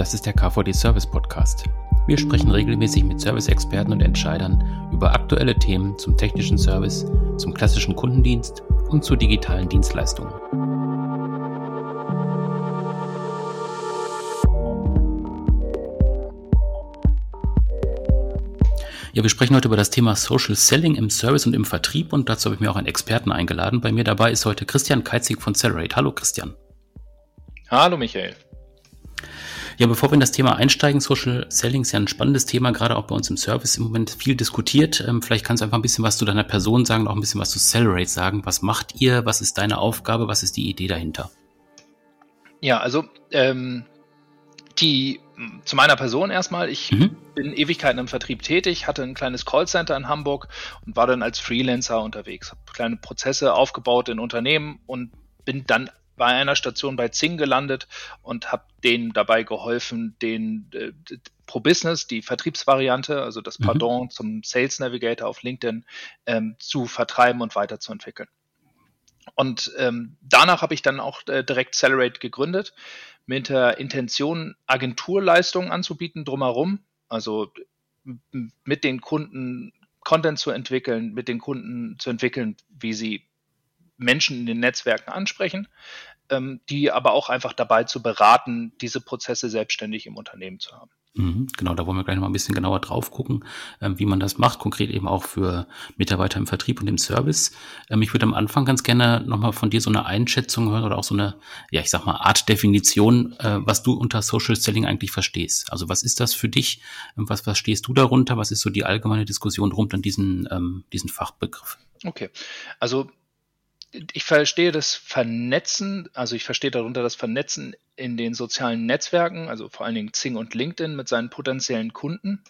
Das ist der KVD Service Podcast. Wir sprechen regelmäßig mit Service-Experten und Entscheidern über aktuelle Themen zum technischen Service, zum klassischen Kundendienst und zu digitalen Dienstleistungen. Ja, wir sprechen heute über das Thema Social Selling im Service und im Vertrieb und dazu habe ich mir auch einen Experten eingeladen. Bei mir dabei ist heute Christian Keizig von Celerate. Hallo Christian. Hallo Michael. Ja, bevor wir in das Thema einsteigen, Social Selling ist ja ein spannendes Thema, gerade auch bei uns im Service im Moment viel diskutiert. Ähm, vielleicht kannst du einfach ein bisschen was zu deiner Person sagen, auch ein bisschen was zu Celerate sagen. Was macht ihr? Was ist deine Aufgabe? Was ist die Idee dahinter? Ja, also ähm, die zu meiner Person erstmal. Ich mhm. bin Ewigkeiten im Vertrieb tätig, hatte ein kleines Callcenter in Hamburg und war dann als Freelancer unterwegs. Habe kleine Prozesse aufgebaut in Unternehmen und bin dann bei einer Station bei Zing gelandet und habe denen dabei geholfen, den äh, Pro Business, die Vertriebsvariante, also das mhm. Pardon mhm. zum Sales Navigator auf LinkedIn, ähm, zu vertreiben und weiterzuentwickeln. Und ähm, danach habe ich dann auch äh, direkt Celerate gegründet, mit der Intention, Agenturleistungen anzubieten drumherum, also mit den Kunden Content zu entwickeln, mit den Kunden zu entwickeln, wie sie Menschen in den Netzwerken ansprechen, ähm, die aber auch einfach dabei zu beraten, diese Prozesse selbstständig im Unternehmen zu haben. Mhm, genau, da wollen wir gleich noch mal ein bisschen genauer drauf gucken, ähm, wie man das macht, konkret eben auch für Mitarbeiter im Vertrieb und im Service. Ähm, ich würde am Anfang ganz gerne noch mal von dir so eine Einschätzung hören oder auch so eine, ja, ich sag mal, Art Definition, äh, was du unter Social Selling eigentlich verstehst. Also was ist das für dich? Ähm, was verstehst du darunter? Was ist so die allgemeine Diskussion rund um diesen, ähm, diesen Fachbegriff? Okay, also ich verstehe das Vernetzen, also ich verstehe darunter das Vernetzen in den sozialen Netzwerken, also vor allen Dingen Zing und LinkedIn mit seinen potenziellen Kunden,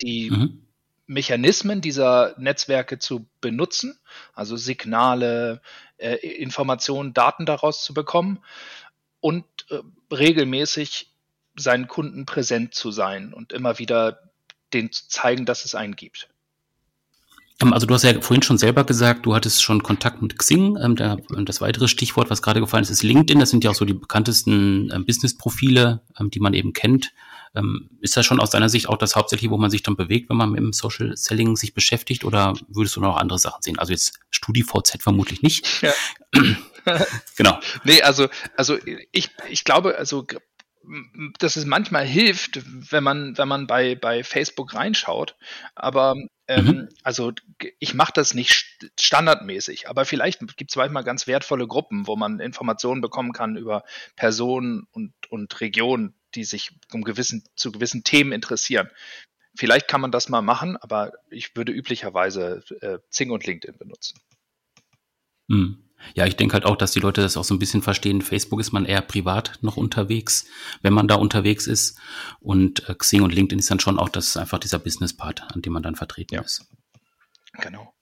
die mhm. Mechanismen dieser Netzwerke zu benutzen, also Signale, äh, Informationen, Daten daraus zu bekommen und äh, regelmäßig seinen Kunden präsent zu sein und immer wieder den zu zeigen, dass es einen gibt. Ähm, also du hast ja vorhin schon selber gesagt, du hattest schon Kontakt mit Xing. Ähm, der, das weitere Stichwort, was gerade gefallen ist, ist LinkedIn. Das sind ja auch so die bekanntesten ähm, Business-Profile, ähm, die man eben kennt. Ähm, ist das schon aus deiner Sicht auch das hauptsächlich, wo man sich dann bewegt, wenn man mit dem Social Selling sich beschäftigt? Oder würdest du noch andere Sachen sehen? Also jetzt StudiVZ vermutlich nicht. Ja. genau. Nee, also, also ich, ich glaube, also dass es manchmal hilft, wenn man, wenn man bei, bei Facebook reinschaut. Aber ähm, mhm. also ich mache das nicht standardmäßig, aber vielleicht gibt es manchmal ganz wertvolle Gruppen, wo man Informationen bekommen kann über Personen und, und Regionen, die sich um gewissen, zu gewissen Themen interessieren. Vielleicht kann man das mal machen, aber ich würde üblicherweise äh, Zing und LinkedIn benutzen. Mhm. Ja, ich denke halt auch, dass die Leute das auch so ein bisschen verstehen. Facebook ist man eher privat noch unterwegs, wenn man da unterwegs ist. Und äh, Xing und LinkedIn ist dann schon auch das einfach dieser Business-Part, an dem man dann vertreten ja. ist. Genau.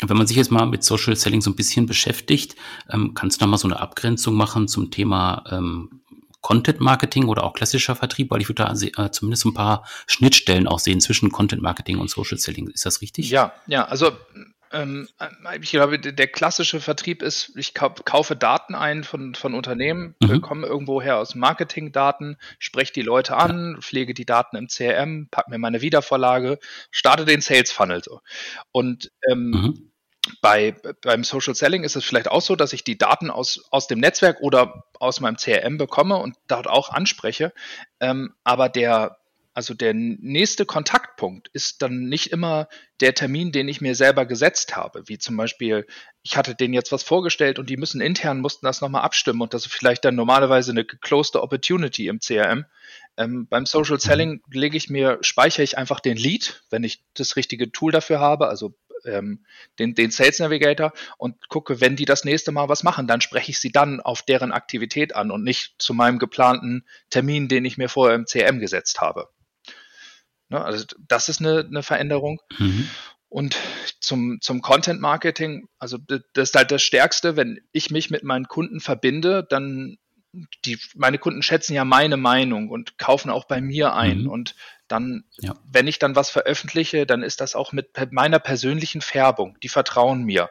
Wenn man sich jetzt mal mit Social Selling so ein bisschen beschäftigt, ähm, kannst du da mal so eine Abgrenzung machen zum Thema ähm, Content Marketing oder auch klassischer Vertrieb, weil ich würde da äh, zumindest ein paar Schnittstellen auch sehen zwischen Content Marketing und Social Selling. Ist das richtig? Ja, ja, also ähm, ich glaube, der klassische Vertrieb ist, ich kaufe Daten ein von, von Unternehmen, mhm. bekomme irgendwoher aus Marketingdaten, spreche die Leute an, pflege die Daten im CRM, packe mir meine Wiedervorlage, starte den Sales Funnel so. Und ähm, mhm. bei, beim Social Selling ist es vielleicht auch so, dass ich die Daten aus, aus dem Netzwerk oder aus meinem CRM bekomme und dort auch anspreche. Ähm, aber der also der nächste Kontaktpunkt ist dann nicht immer der Termin, den ich mir selber gesetzt habe, wie zum Beispiel, ich hatte denen jetzt was vorgestellt und die müssen intern, mussten das nochmal abstimmen und das ist vielleicht dann normalerweise eine geclosed Opportunity im CRM. Ähm, beim Social. Selling lege ich mir, speichere ich einfach den Lead, wenn ich das richtige Tool dafür habe, also ähm, den, den Sales Navigator und gucke, wenn die das nächste Mal was machen, dann spreche ich sie dann auf deren Aktivität an und nicht zu meinem geplanten Termin, den ich mir vorher im CRM gesetzt habe. Ne? Also das ist eine, eine Veränderung. Mhm. Und zum, zum Content Marketing, also das ist halt das Stärkste, wenn ich mich mit meinen Kunden verbinde, dann die, meine Kunden schätzen ja meine Meinung und kaufen auch bei mir ein. Mhm. Und dann, ja. wenn ich dann was veröffentliche, dann ist das auch mit meiner persönlichen Färbung. Die vertrauen mir.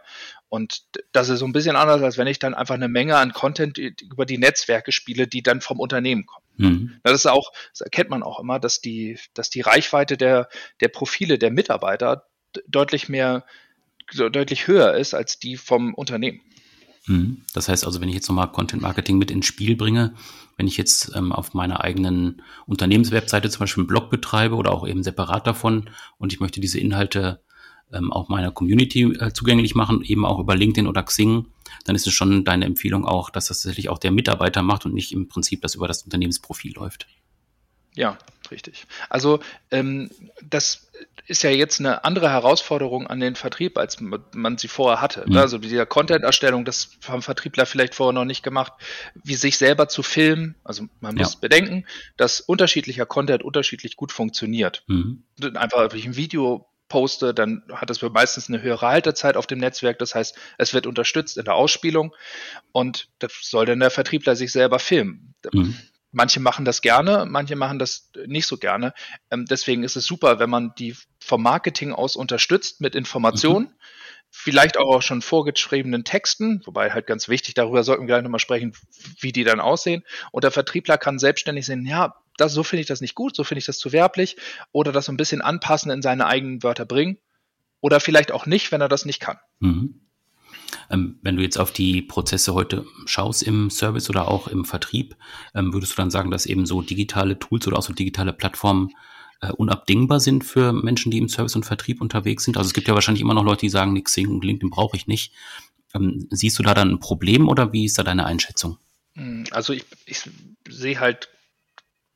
Und das ist so ein bisschen anders, als wenn ich dann einfach eine Menge an Content über die Netzwerke spiele, die dann vom Unternehmen kommen. Mhm. Das ist auch, das erkennt man auch immer, dass die, dass die Reichweite der, der Profile der Mitarbeiter deutlich mehr, deutlich höher ist als die vom Unternehmen. Mhm. Das heißt also, wenn ich jetzt nochmal Content Marketing mit ins Spiel bringe, wenn ich jetzt ähm, auf meiner eigenen Unternehmenswebseite zum Beispiel einen Blog betreibe oder auch eben separat davon und ich möchte diese Inhalte ähm, auch meiner Community äh, zugänglich machen, eben auch über LinkedIn oder Xing, dann ist es schon deine Empfehlung auch, dass das tatsächlich auch der Mitarbeiter macht und nicht im Prinzip das über das Unternehmensprofil läuft. Ja, richtig. Also ähm, das ist ja jetzt eine andere Herausforderung an den Vertrieb, als man sie vorher hatte. Mhm. Also dieser Content-Erstellung, das haben Vertriebler vielleicht vorher noch nicht gemacht, wie sich selber zu filmen. Also man muss ja. bedenken, dass unterschiedlicher Content unterschiedlich gut funktioniert. Mhm. Einfach, wenn ich ein Video poste, dann hat das meistens eine höhere Haltezeit auf dem Netzwerk. Das heißt, es wird unterstützt in der Ausspielung und das soll dann der Vertriebler sich selber filmen. Mhm. Manche machen das gerne, manche machen das nicht so gerne. Ähm, deswegen ist es super, wenn man die vom Marketing aus unterstützt mit Informationen. Mhm vielleicht auch schon vorgeschriebenen Texten, wobei halt ganz wichtig, darüber sollten wir gleich nochmal sprechen, wie die dann aussehen. Und der Vertriebler kann selbstständig sehen, ja, das, so finde ich das nicht gut, so finde ich das zu werblich oder das so ein bisschen anpassen in seine eigenen Wörter bringen oder vielleicht auch nicht, wenn er das nicht kann. Mhm. Ähm, wenn du jetzt auf die Prozesse heute schaust im Service oder auch im Vertrieb, ähm, würdest du dann sagen, dass eben so digitale Tools oder auch so digitale Plattformen äh, unabdingbar sind für Menschen, die im Service und Vertrieb unterwegs sind? Also es gibt ja wahrscheinlich immer noch Leute, die sagen, nix und LinkedIn brauche ich nicht. Ähm, siehst du da dann ein Problem oder wie ist da deine Einschätzung? Hm, also ich, ich sehe halt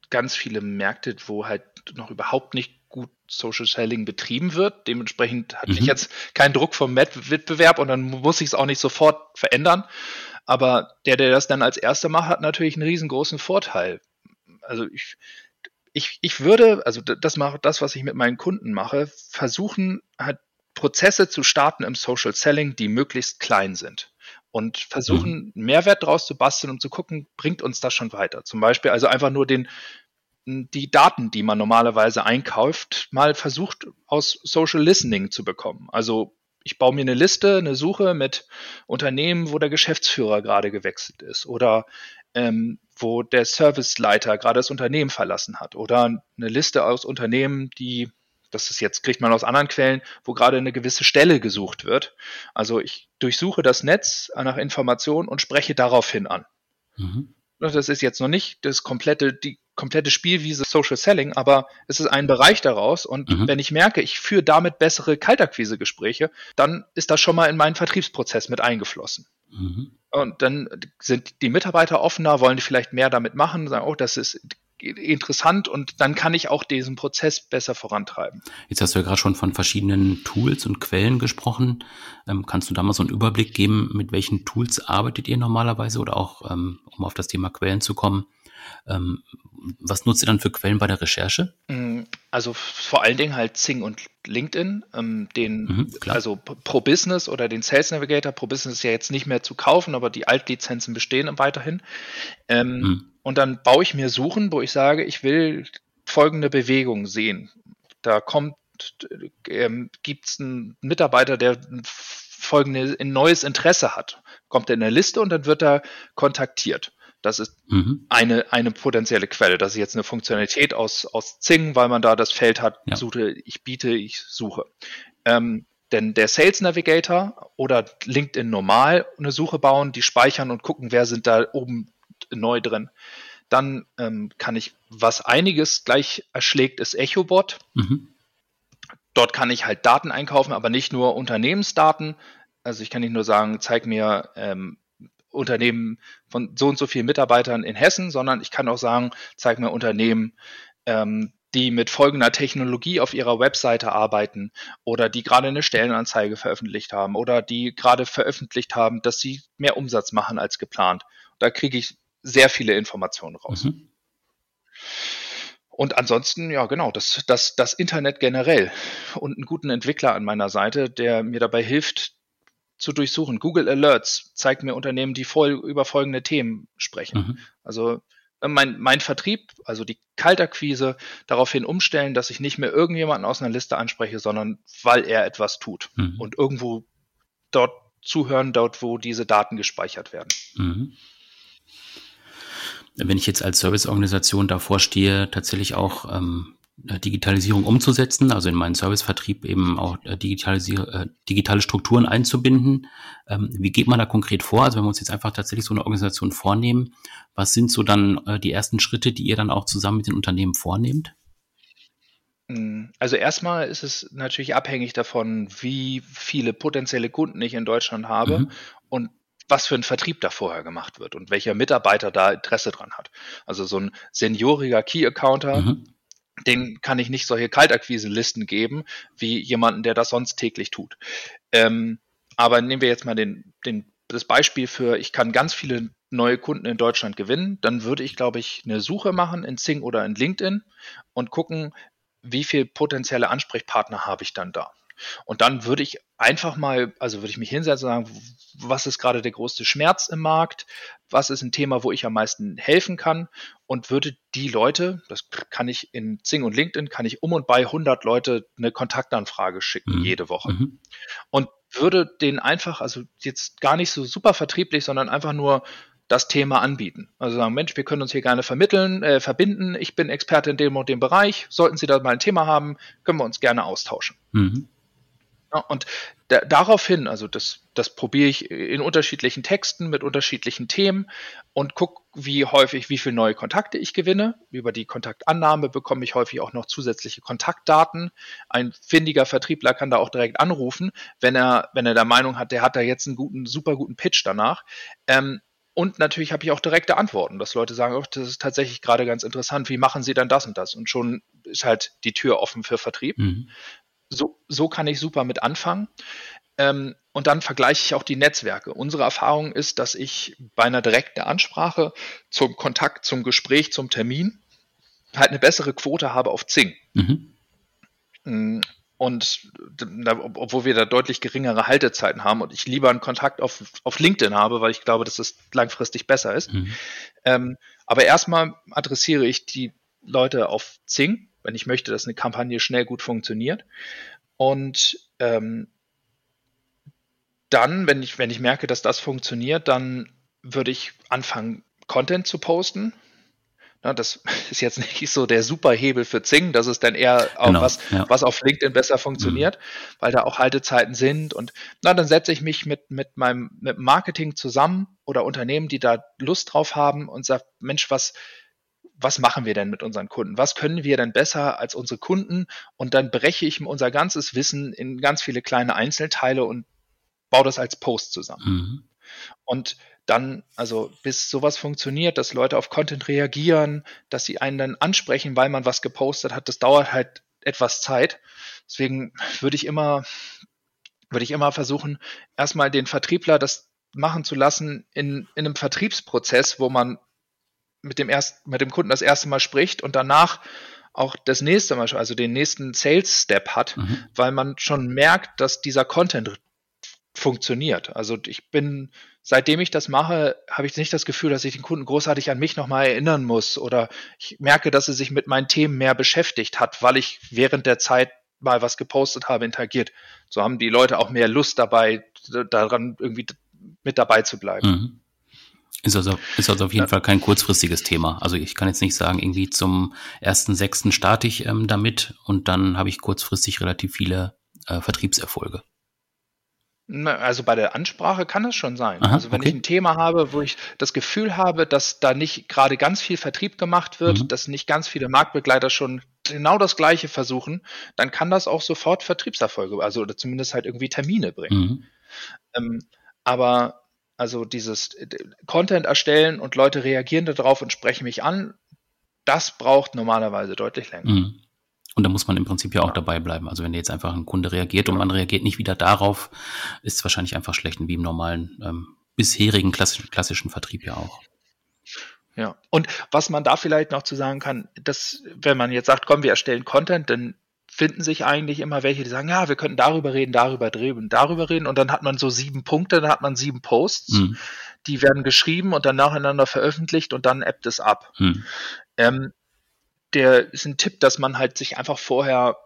ganz viele Märkte, wo halt noch überhaupt nicht gut Social Selling betrieben wird. Dementsprechend hatte mhm. ich jetzt keinen Druck vom Wettbewerb und dann muss ich es auch nicht sofort verändern. Aber der, der das dann als erster macht, hat natürlich einen riesengroßen Vorteil. Also ich, ich, ich würde, also das mache das, was ich mit meinen Kunden mache, versuchen, halt Prozesse zu starten im Social Selling, die möglichst klein sind und versuchen, mhm. Mehrwert draus zu basteln, um zu gucken, bringt uns das schon weiter. Zum Beispiel also einfach nur den, die Daten, die man normalerweise einkauft, mal versucht aus Social Listening zu bekommen. Also ich baue mir eine Liste, eine Suche mit Unternehmen, wo der Geschäftsführer gerade gewechselt ist oder ähm, wo der Serviceleiter gerade das Unternehmen verlassen hat oder eine Liste aus Unternehmen, die, das ist jetzt, kriegt man aus anderen Quellen, wo gerade eine gewisse Stelle gesucht wird. Also ich durchsuche das Netz nach Informationen und spreche daraufhin an. Mhm. Das ist jetzt noch nicht das komplette, die komplette Spielwiese Social Selling, aber es ist ein Bereich daraus. Und mhm. wenn ich merke, ich führe damit bessere Kaltakquise-Gespräche, dann ist das schon mal in meinen Vertriebsprozess mit eingeflossen. Mhm. Und dann sind die Mitarbeiter offener, wollen vielleicht mehr damit machen, sagen, oh, das ist interessant und dann kann ich auch diesen Prozess besser vorantreiben. Jetzt hast du ja gerade schon von verschiedenen Tools und Quellen gesprochen. Ähm, kannst du da mal so einen Überblick geben, mit welchen Tools arbeitet ihr normalerweise oder auch, ähm, um auf das Thema Quellen zu kommen, ähm, was nutzt ihr dann für Quellen bei der Recherche? Mm, also vor allen Dingen halt Zing und LinkedIn, ähm, den, mhm, also Pro Business oder den Sales Navigator. Pro Business ist ja jetzt nicht mehr zu kaufen, aber die Altlizenzen bestehen weiterhin. Ähm, mhm. Und dann baue ich mir Suchen, wo ich sage, ich will folgende Bewegung sehen. Da kommt, ähm, gibt es einen Mitarbeiter, der folgende, ein neues Interesse hat. Kommt er in der Liste und dann wird er kontaktiert. Das ist mhm. eine, eine potenzielle Quelle. Das ist jetzt eine Funktionalität aus, aus Zing, weil man da das Feld hat, ja. suche, ich biete, ich suche. Ähm, denn der Sales Navigator oder LinkedIn normal eine Suche bauen, die speichern und gucken, wer sind da oben neu drin. Dann ähm, kann ich, was einiges gleich erschlägt, ist EchoBot. Mhm. Dort kann ich halt Daten einkaufen, aber nicht nur Unternehmensdaten. Also ich kann nicht nur sagen, zeig mir ähm, Unternehmen von so und so vielen Mitarbeitern in Hessen, sondern ich kann auch sagen, zeig mir Unternehmen, ähm, die mit folgender Technologie auf ihrer Webseite arbeiten oder die gerade eine Stellenanzeige veröffentlicht haben oder die gerade veröffentlicht haben, dass sie mehr Umsatz machen als geplant. Da kriege ich sehr viele Informationen raus. Mhm. Und ansonsten, ja, genau, das, das, das Internet generell und einen guten Entwickler an meiner Seite, der mir dabei hilft, zu durchsuchen. Google Alerts zeigt mir Unternehmen, die voll über folgende Themen sprechen. Mhm. Also mein, mein Vertrieb, also die Kaltakquise, daraufhin umstellen, dass ich nicht mehr irgendjemanden aus einer Liste anspreche, sondern weil er etwas tut mhm. und irgendwo dort zuhören, dort, wo diese Daten gespeichert werden. Mhm. Wenn ich jetzt als Serviceorganisation davor stehe, tatsächlich auch ähm, äh, Digitalisierung umzusetzen, also in meinen Servicevertrieb eben auch äh, äh, digitale Strukturen einzubinden. Ähm, wie geht man da konkret vor? Also wenn wir uns jetzt einfach tatsächlich so eine Organisation vornehmen, was sind so dann äh, die ersten Schritte, die ihr dann auch zusammen mit den Unternehmen vornehmt? Hm, also erstmal ist es natürlich abhängig davon, wie viele potenzielle Kunden ich in Deutschland habe mhm. und was für ein Vertrieb da vorher gemacht wird und welcher Mitarbeiter da Interesse dran hat. Also so ein senioriger Key-Accounter, mhm den kann ich nicht solche Kaltakquise-Listen geben, wie jemanden, der das sonst täglich tut. Ähm, aber nehmen wir jetzt mal den, den, das Beispiel für, ich kann ganz viele neue Kunden in Deutschland gewinnen, dann würde ich, glaube ich, eine Suche machen in Zing oder in LinkedIn und gucken, wie viele potenzielle Ansprechpartner habe ich dann da. Und dann würde ich einfach mal, also würde ich mich hinsetzen und sagen, was ist gerade der größte Schmerz im Markt? Was ist ein Thema, wo ich am meisten helfen kann? Und würde die Leute, das kann ich in Zing und LinkedIn, kann ich um und bei 100 Leute eine Kontaktanfrage schicken, mhm. jede Woche. Mhm. Und würde den einfach, also jetzt gar nicht so super vertrieblich, sondern einfach nur das Thema anbieten. Also sagen, Mensch, wir können uns hier gerne vermitteln, äh, verbinden. Ich bin Experte in dem und dem Bereich. Sollten Sie da mal ein Thema haben, können wir uns gerne austauschen. Mhm. Ja, und da, daraufhin, also das, das probiere ich in unterschiedlichen Texten mit unterschiedlichen Themen und gucke, wie häufig, wie viele neue Kontakte ich gewinne. Über die Kontaktannahme bekomme ich häufig auch noch zusätzliche Kontaktdaten. Ein findiger Vertriebler kann da auch direkt anrufen, wenn er, wenn er der Meinung hat, der hat da jetzt einen guten, super guten Pitch danach. Ähm, und natürlich habe ich auch direkte Antworten, dass Leute sagen, oh, das ist tatsächlich gerade ganz interessant, wie machen Sie dann das und das? Und schon ist halt die Tür offen für Vertrieb. Mhm so, kann ich super mit anfangen. Ähm, und dann vergleiche ich auch die Netzwerke. Unsere Erfahrung ist, dass ich bei einer direkten Ansprache zum Kontakt, zum Gespräch, zum Termin halt eine bessere Quote habe auf Zing. Mhm. Mm, und obwohl wir da deutlich geringere Haltezeiten haben und ich lieber einen Kontakt auf, auf LinkedIn habe, weil ich glaube, dass es langfristig besser ist. Mhm. Ähm, aber erstmal adressiere ich die Leute auf Zing wenn ich möchte, dass eine Kampagne schnell gut funktioniert. Und ähm, dann, wenn ich, wenn ich merke, dass das funktioniert, dann würde ich anfangen, Content zu posten. Na, das ist jetzt nicht so der Superhebel für Zing, das ist dann eher auch genau, was, ja. was auf LinkedIn besser funktioniert, mhm. weil da auch Haltezeiten sind. Und na, dann setze ich mich mit, mit meinem mit Marketing zusammen oder Unternehmen, die da Lust drauf haben und sage, Mensch, was, was machen wir denn mit unseren Kunden? Was können wir denn besser als unsere Kunden? Und dann breche ich unser ganzes Wissen in ganz viele kleine Einzelteile und baue das als Post zusammen. Mhm. Und dann, also bis sowas funktioniert, dass Leute auf Content reagieren, dass sie einen dann ansprechen, weil man was gepostet hat, das dauert halt etwas Zeit. Deswegen würde ich immer, würde ich immer versuchen, erstmal den Vertriebler das machen zu lassen in, in einem Vertriebsprozess, wo man mit dem ersten, mit dem Kunden das erste Mal spricht und danach auch das nächste Mal, also den nächsten Sales Step hat, mhm. weil man schon merkt, dass dieser Content funktioniert. Also ich bin, seitdem ich das mache, habe ich nicht das Gefühl, dass ich den Kunden großartig an mich nochmal erinnern muss oder ich merke, dass er sich mit meinen Themen mehr beschäftigt hat, weil ich während der Zeit mal was gepostet habe, interagiert. So haben die Leute auch mehr Lust dabei, daran irgendwie mit dabei zu bleiben. Mhm. Ist also, ist also auf jeden ja. Fall kein kurzfristiges Thema. Also ich kann jetzt nicht sagen, irgendwie zum ersten sechsten starte ich ähm, damit und dann habe ich kurzfristig relativ viele äh, Vertriebserfolge. Also bei der Ansprache kann es schon sein. Aha, also wenn okay. ich ein Thema habe, wo ich das Gefühl habe, dass da nicht gerade ganz viel Vertrieb gemacht wird, mhm. dass nicht ganz viele Marktbegleiter schon genau das Gleiche versuchen, dann kann das auch sofort Vertriebserfolge, also oder zumindest halt irgendwie Termine bringen. Mhm. Ähm, aber also dieses äh, Content erstellen und Leute reagieren darauf und sprechen mich an, das braucht normalerweise deutlich länger. Mhm. Und da muss man im Prinzip ja auch ja. dabei bleiben. Also wenn jetzt einfach ein Kunde reagiert und man reagiert nicht wieder darauf, ist es wahrscheinlich einfach schlecht, wie im normalen ähm, bisherigen klassischen, klassischen Vertrieb ja auch. Ja, und was man da vielleicht noch zu sagen kann, dass wenn man jetzt sagt, komm, wir erstellen Content, dann finden sich eigentlich immer welche, die sagen, ja, wir könnten darüber reden, darüber drehen, darüber reden und dann hat man so sieben Punkte, dann hat man sieben Posts. Mhm. die werden geschrieben und dann nacheinander veröffentlicht und dann appt es ab. Hm. Ähm, der ist ein Tipp, dass man halt sich einfach vorher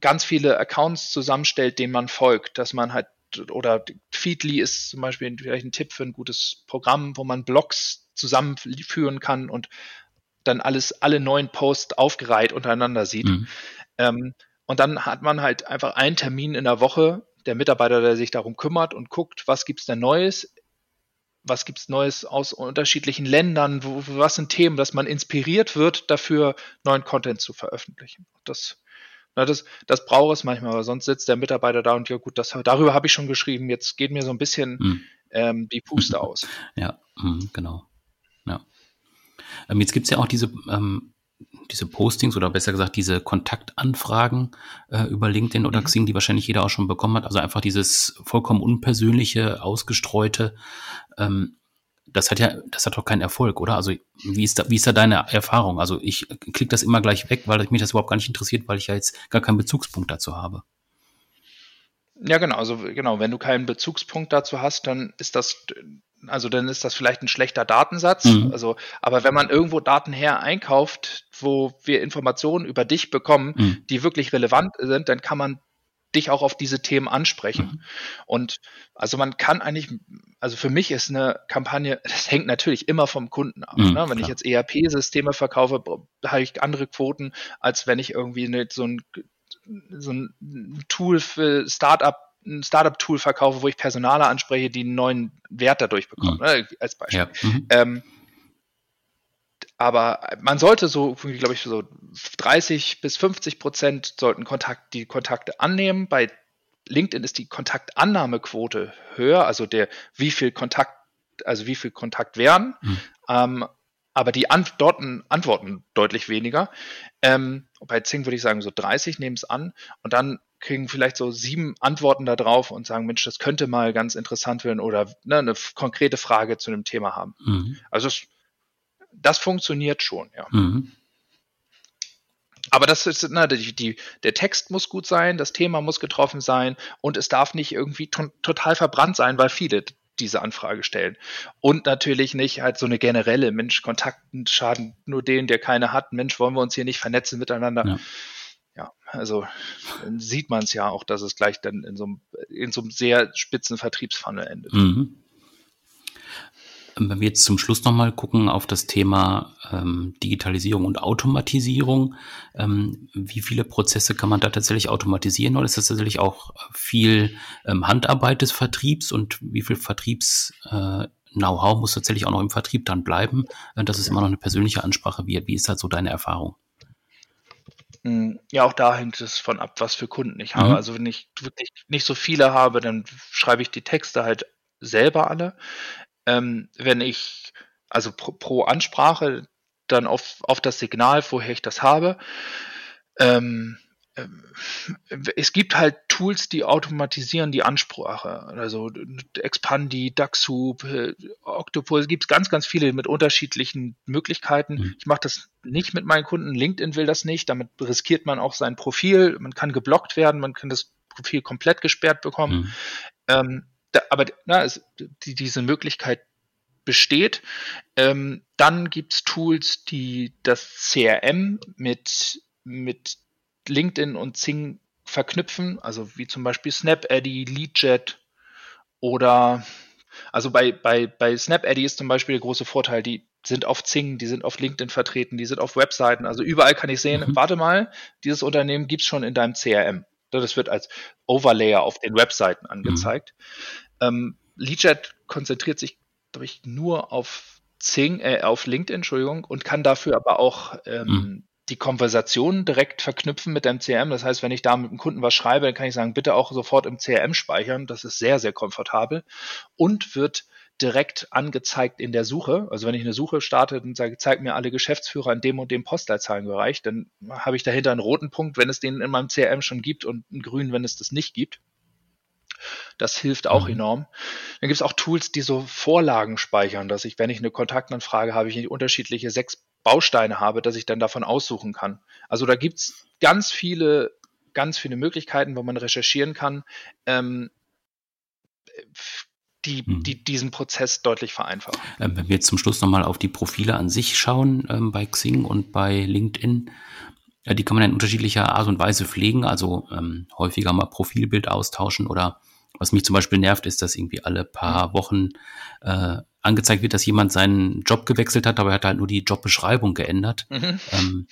ganz viele Accounts zusammenstellt, denen man folgt, dass man halt oder Feedly ist zum Beispiel vielleicht ein Tipp für ein gutes Programm, wo man Blogs zusammenführen kann und dann alles, alle neuen Posts aufgereiht untereinander sieht. Mhm. Ähm, und dann hat man halt einfach einen Termin in der Woche, der Mitarbeiter, der sich darum kümmert und guckt, was gibt's denn Neues, was gibt's Neues aus unterschiedlichen Ländern, wo, was sind Themen, dass man inspiriert wird, dafür neuen Content zu veröffentlichen. Das, na, das, das braucht es manchmal, aber sonst sitzt der Mitarbeiter da und ja gut, das, darüber habe ich schon geschrieben, jetzt geht mir so ein bisschen mhm. ähm, die Puste aus. Ja, mhm, genau. Ja. Ähm, jetzt gibt's ja auch diese ähm, diese Postings oder besser gesagt diese Kontaktanfragen äh, über LinkedIn oder mhm. Xing, die wahrscheinlich jeder auch schon bekommen hat. Also einfach dieses vollkommen unpersönliche, ausgestreute. Ähm, das hat ja, das hat doch keinen Erfolg, oder? Also wie ist da, wie ist da deine Erfahrung? Also ich klicke das immer gleich weg, weil mich das überhaupt gar nicht interessiert, weil ich ja jetzt gar keinen Bezugspunkt dazu habe. Ja, genau. Also genau, wenn du keinen Bezugspunkt dazu hast, dann ist das also dann ist das vielleicht ein schlechter Datensatz. Mhm. Also, aber wenn man irgendwo Daten her einkauft, wo wir Informationen über dich bekommen, mhm. die wirklich relevant sind, dann kann man dich auch auf diese Themen ansprechen. Mhm. Und also man kann eigentlich, also für mich ist eine Kampagne, das hängt natürlich immer vom Kunden ab. Mhm, ne? Wenn klar. ich jetzt ERP-Systeme verkaufe, habe ich andere Quoten, als wenn ich irgendwie eine, so ein so ein Tool für Startup ein Startup-Tool verkaufe, wo ich Personale anspreche, die einen neuen Wert dadurch bekommen, mhm. ne, als Beispiel. Ja. Mhm. Ähm, aber man sollte so, glaube ich, so 30 bis 50 Prozent sollten Kontakt, die Kontakte annehmen. Bei LinkedIn ist die Kontaktannahmequote höher, also der, wie viel Kontakt, also wie viel Kontakt werden. Mhm. Ähm, aber die Antworten, Antworten deutlich weniger. Ähm, bei Zing würde ich sagen so 30, nehmen es an. Und dann kriegen vielleicht so sieben Antworten darauf und sagen, Mensch, das könnte mal ganz interessant werden oder ne, eine konkrete Frage zu einem Thema haben. Mhm. Also das, das, funktioniert schon, ja. Mhm. Aber das ist, na, die, die, der Text muss gut sein, das Thema muss getroffen sein und es darf nicht irgendwie total verbrannt sein, weil viele diese Anfrage stellen. Und natürlich nicht halt so eine generelle Mensch, Kontakten schaden nur den, der keine hat. Mensch, wollen wir uns hier nicht vernetzen miteinander. Ja ja, also sieht man es ja auch, dass es gleich dann in so einem, in so einem sehr spitzen Vertriebsfunnel endet. Mhm. Wenn wir jetzt zum Schluss nochmal gucken auf das Thema ähm, Digitalisierung und Automatisierung, ähm, wie viele Prozesse kann man da tatsächlich automatisieren oder ist das tatsächlich auch viel ähm, Handarbeit des Vertriebs und wie viel Vertriebs-Know-how äh, muss tatsächlich auch noch im Vertrieb dann bleiben? Äh, das ist immer noch eine persönliche Ansprache. Wie, wie ist da so deine Erfahrung? Hm, ja, auch da hängt es von ab, was für Kunden ich habe. Mhm. Also wenn ich wirklich nicht so viele habe, dann schreibe ich die Texte halt selber alle. Ähm, wenn ich, also pro, pro, Ansprache, dann auf, auf das Signal, woher ich das habe. Ähm, ähm, es gibt halt Tools, die automatisieren die Ansprache. Also Expandi, Ducksup, äh, Octopus, es gibt ganz, ganz viele mit unterschiedlichen Möglichkeiten. Mhm. Ich mache das nicht mit meinen Kunden. LinkedIn will das nicht. Damit riskiert man auch sein Profil. Man kann geblockt werden, man kann das Profil komplett gesperrt bekommen. Mhm. Ähm, da, aber na, es, die, diese Möglichkeit besteht. Ähm, dann gibt's Tools, die das CRM mit, mit LinkedIn und Zing verknüpfen, also wie zum Beispiel SnapAddy, LeadJet oder also bei, bei, bei SnapAddy ist zum Beispiel der große Vorteil, die sind auf Zing, die sind auf LinkedIn vertreten, die sind auf Webseiten, also überall kann ich sehen, mhm. warte mal, dieses Unternehmen gibt es schon in deinem CRM. Das wird als Overlayer auf den Webseiten angezeigt. Mhm. Ähm, LeadJet konzentriert sich, glaube ich, nur auf Zing, äh, auf LinkedIn, Entschuldigung, und kann dafür aber auch ähm, mhm die Konversation direkt verknüpfen mit dem CRM. Das heißt, wenn ich da mit dem Kunden was schreibe, dann kann ich sagen, bitte auch sofort im CRM speichern. Das ist sehr, sehr komfortabel und wird direkt angezeigt in der Suche. Also wenn ich eine Suche starte und sage, zeig mir alle Geschäftsführer in dem und dem Postleitzahlenbereich, dann habe ich dahinter einen roten Punkt, wenn es den in meinem CRM schon gibt und einen grünen, wenn es das nicht gibt. Das hilft auch mhm. enorm. Dann gibt es auch Tools, die so Vorlagen speichern, dass ich, wenn ich eine Kontaktanfrage habe, ich unterschiedliche sechs Bausteine habe, dass ich dann davon aussuchen kann. Also da gibt's ganz viele, ganz viele Möglichkeiten, wo man recherchieren kann. Ähm, die, mhm. die diesen Prozess deutlich vereinfachen. Ähm, wenn wir jetzt zum Schluss nochmal auf die Profile an sich schauen, ähm, bei Xing und bei LinkedIn, ja, die kann man in unterschiedlicher Art und Weise pflegen, also ähm, häufiger mal Profilbild austauschen oder was mich zum Beispiel nervt, ist, dass irgendwie alle paar mhm. Wochen äh, angezeigt wird, dass jemand seinen Job gewechselt hat, aber er hat halt nur die Jobbeschreibung geändert. Mhm. Ähm,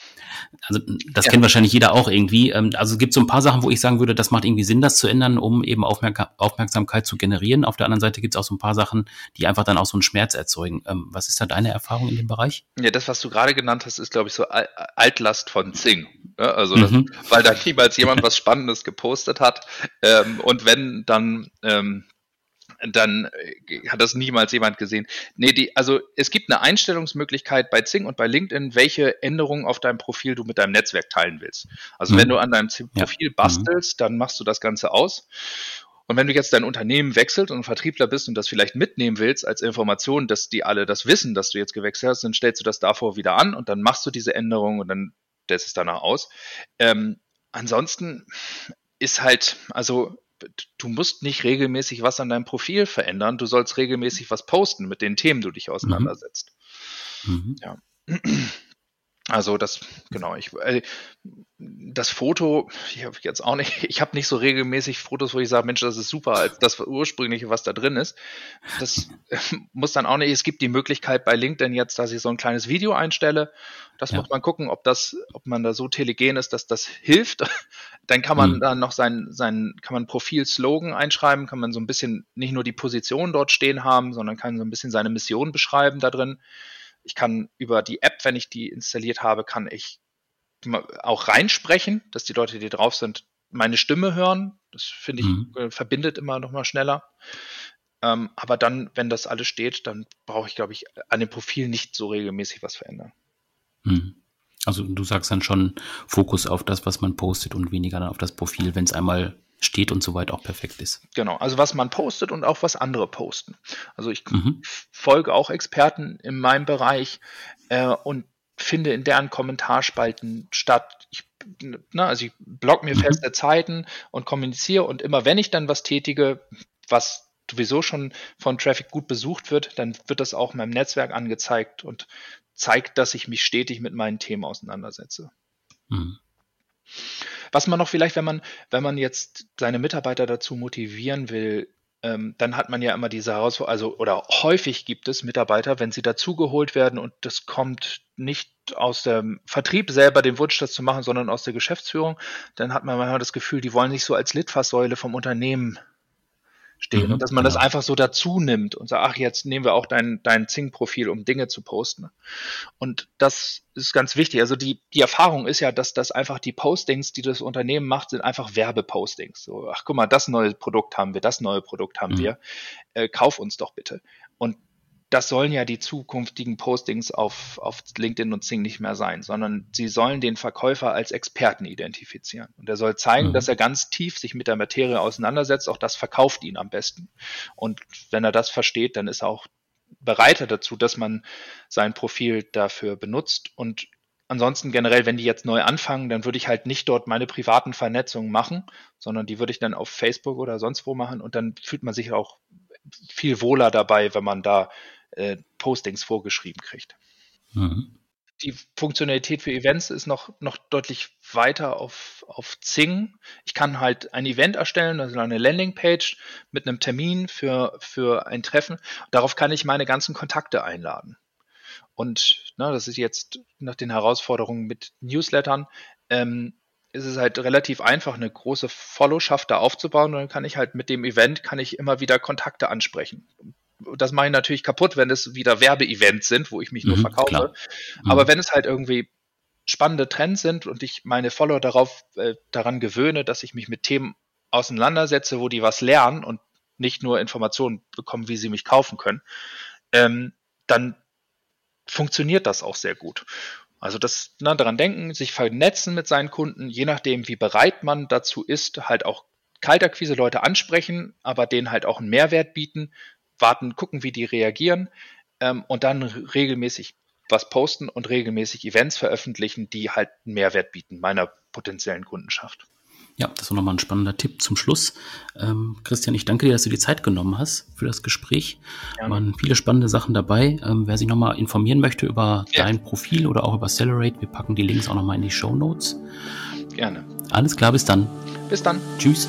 also das ja. kennt wahrscheinlich jeder auch irgendwie. Ähm, also es gibt so ein paar Sachen, wo ich sagen würde, das macht irgendwie Sinn, das zu ändern, um eben Aufmerk Aufmerksamkeit zu generieren. Auf der anderen Seite gibt es auch so ein paar Sachen, die einfach dann auch so einen Schmerz erzeugen. Ähm, was ist da deine Erfahrung in dem Bereich? Ja, das, was du gerade genannt hast, ist, glaube ich, so Altlast von Zing. Ja, also das, mhm. weil da niemals jemand was Spannendes gepostet hat. Ähm, und wenn, dann ähm, dann äh, hat das niemals jemand gesehen. Nee, die, also es gibt eine Einstellungsmöglichkeit bei Zing und bei LinkedIn, welche Änderungen auf deinem Profil du mit deinem Netzwerk teilen willst. Also mhm. wenn du an deinem Profil ja. bastelst, dann machst du das Ganze aus. Und wenn du jetzt dein Unternehmen wechselt und Vertriebler bist und das vielleicht mitnehmen willst als Information, dass die alle das wissen, dass du jetzt gewechselt hast, dann stellst du das davor wieder an und dann machst du diese Änderung und dann stellst es danach aus. Ähm, ansonsten ist halt, also du musst nicht regelmäßig was an deinem Profil verändern, du sollst regelmäßig was posten mit den Themen, du dich auseinandersetzt. Mhm. Ja. Also das, genau, ich, äh, das Foto, ich habe jetzt auch nicht, ich habe nicht so regelmäßig Fotos, wo ich sage, Mensch, das ist super, als das ursprüngliche, was da drin ist. Das äh, muss dann auch nicht, es gibt die Möglichkeit bei LinkedIn jetzt, dass ich so ein kleines Video einstelle. Das ja. muss man gucken, ob das, ob man da so telegen ist, dass das hilft. Dann kann man mhm. dann noch sein, sein, kann man Profil-Slogan einschreiben, kann man so ein bisschen nicht nur die Position dort stehen haben, sondern kann so ein bisschen seine Mission beschreiben da drin. Ich kann über die App, wenn ich die installiert habe, kann ich auch reinsprechen, dass die Leute, die drauf sind, meine Stimme hören. Das finde ich, mhm. Äh, verbindet immer noch mal schneller. Ähm, aber dann, wenn das alles steht, dann brauche ich, glaube ich, an dem Profil nicht so regelmäßig was verändern. Mhm. Also du sagst dann schon Fokus auf das, was man postet und weniger dann auf das Profil, wenn es einmal steht und soweit auch perfekt ist. Genau, also was man postet und auch was andere posten. Also ich mhm. folge auch Experten in meinem Bereich äh, und finde in deren Kommentarspalten statt. Ich, na, also ich blog mir mhm. feste Zeiten und kommuniziere und immer wenn ich dann was tätige, was sowieso schon von Traffic gut besucht wird, dann wird das auch meinem Netzwerk angezeigt und zeigt, dass ich mich stetig mit meinen Themen auseinandersetze. Mhm. Was man noch vielleicht, wenn man, wenn man jetzt seine Mitarbeiter dazu motivieren will, ähm, dann hat man ja immer diese Herausforderung, also oder häufig gibt es Mitarbeiter, wenn sie dazugeholt werden und das kommt nicht aus dem Vertrieb selber den Wunsch, das zu machen, sondern aus der Geschäftsführung, dann hat man manchmal das Gefühl, die wollen nicht so als Litfaßsäule vom Unternehmen stehen mhm, und dass man genau. das einfach so dazu nimmt und sagt, ach, jetzt nehmen wir auch dein, dein Zing-Profil, um Dinge zu posten. Und das ist ganz wichtig. Also die, die Erfahrung ist ja, dass das einfach die Postings, die das Unternehmen macht, sind einfach Werbepostings. So, ach guck mal, das neue Produkt haben wir, das neue Produkt haben mhm. wir, äh, kauf uns doch bitte. Und das sollen ja die zukünftigen Postings auf, auf LinkedIn und Zing nicht mehr sein, sondern sie sollen den Verkäufer als Experten identifizieren. Und er soll zeigen, mhm. dass er ganz tief sich mit der Materie auseinandersetzt. Auch das verkauft ihn am besten. Und wenn er das versteht, dann ist er auch bereiter dazu, dass man sein Profil dafür benutzt. Und ansonsten generell, wenn die jetzt neu anfangen, dann würde ich halt nicht dort meine privaten Vernetzungen machen, sondern die würde ich dann auf Facebook oder sonst wo machen. Und dann fühlt man sich auch viel wohler dabei, wenn man da äh, Postings vorgeschrieben kriegt. Mhm. Die Funktionalität für Events ist noch, noch deutlich weiter auf, auf Zing. Ich kann halt ein Event erstellen, also eine Landingpage mit einem Termin für, für ein Treffen. Darauf kann ich meine ganzen Kontakte einladen. Und ne, das ist jetzt nach den Herausforderungen mit Newslettern, ähm, ist es halt relativ einfach, eine große Followschaft da aufzubauen. Und dann kann ich halt mit dem Event kann ich immer wieder Kontakte ansprechen das mache ich natürlich kaputt, wenn es wieder Werbeevents sind, wo ich mich nur mhm, verkaufe. Mhm. Aber wenn es halt irgendwie spannende Trends sind und ich meine Follower darauf äh, daran gewöhne, dass ich mich mit Themen auseinandersetze, wo die was lernen und nicht nur Informationen bekommen, wie sie mich kaufen können, ähm, dann funktioniert das auch sehr gut. Also das na, daran denken, sich vernetzen mit seinen Kunden, je nachdem, wie bereit man dazu ist, halt auch Kaltakquise Leute ansprechen, aber denen halt auch einen Mehrwert bieten, warten, gucken, wie die reagieren ähm, und dann regelmäßig was posten und regelmäßig Events veröffentlichen, die halt einen Mehrwert bieten meiner potenziellen Kundenschaft. Ja, das war nochmal ein spannender Tipp zum Schluss. Ähm, Christian, ich danke dir, dass du die Zeit genommen hast für das Gespräch. Gerne. waren viele spannende Sachen dabei. Ähm, wer sich nochmal informieren möchte über ja. dein Profil oder auch über Accelerate, wir packen die Links auch nochmal in die Show Notes. Gerne. Alles klar, bis dann. Bis dann. Tschüss.